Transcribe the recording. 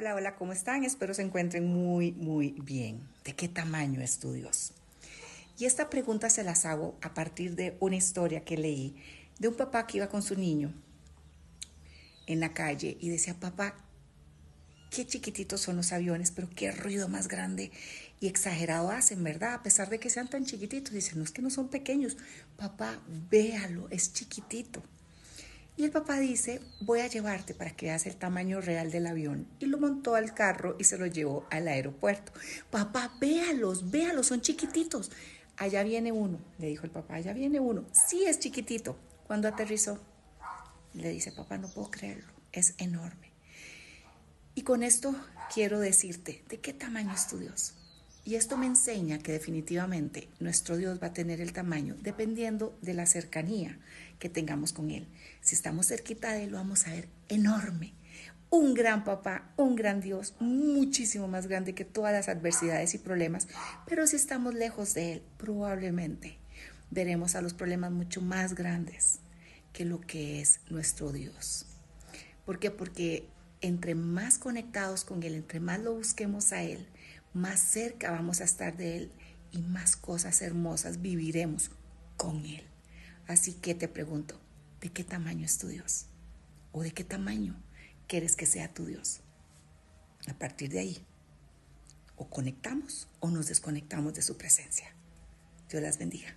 Hola, hola, ¿cómo están? Espero se encuentren muy, muy bien. ¿De qué tamaño es tu Dios? Y esta pregunta se las hago a partir de una historia que leí de un papá que iba con su niño en la calle y decía, papá, qué chiquititos son los aviones, pero qué ruido más grande y exagerado hacen, ¿verdad? A pesar de que sean tan chiquititos. Dicen, no es que no son pequeños. Papá, véalo, es chiquitito. Y el papá dice, voy a llevarte para que veas el tamaño real del avión. Y lo montó al carro y se lo llevó al aeropuerto. Papá, véalos, véalos, son chiquititos. Allá viene uno, le dijo el papá, allá viene uno. Sí, es chiquitito. Cuando aterrizó, le dice, papá, no puedo creerlo, es enorme. Y con esto quiero decirte, ¿de qué tamaño es tu Dios? Y esto me enseña que definitivamente nuestro Dios va a tener el tamaño dependiendo de la cercanía que tengamos con Él. Si estamos cerquita de Él, lo vamos a ver enorme. Un gran papá, un gran Dios, muchísimo más grande que todas las adversidades y problemas. Pero si estamos lejos de Él, probablemente veremos a los problemas mucho más grandes que lo que es nuestro Dios. ¿Por qué? Porque entre más conectados con Él, entre más lo busquemos a Él, más cerca vamos a estar de Él y más cosas hermosas viviremos con Él. Así que te pregunto, ¿de qué tamaño es tu Dios? ¿O de qué tamaño quieres que sea tu Dios? A partir de ahí, o conectamos o nos desconectamos de su presencia. Dios las bendiga.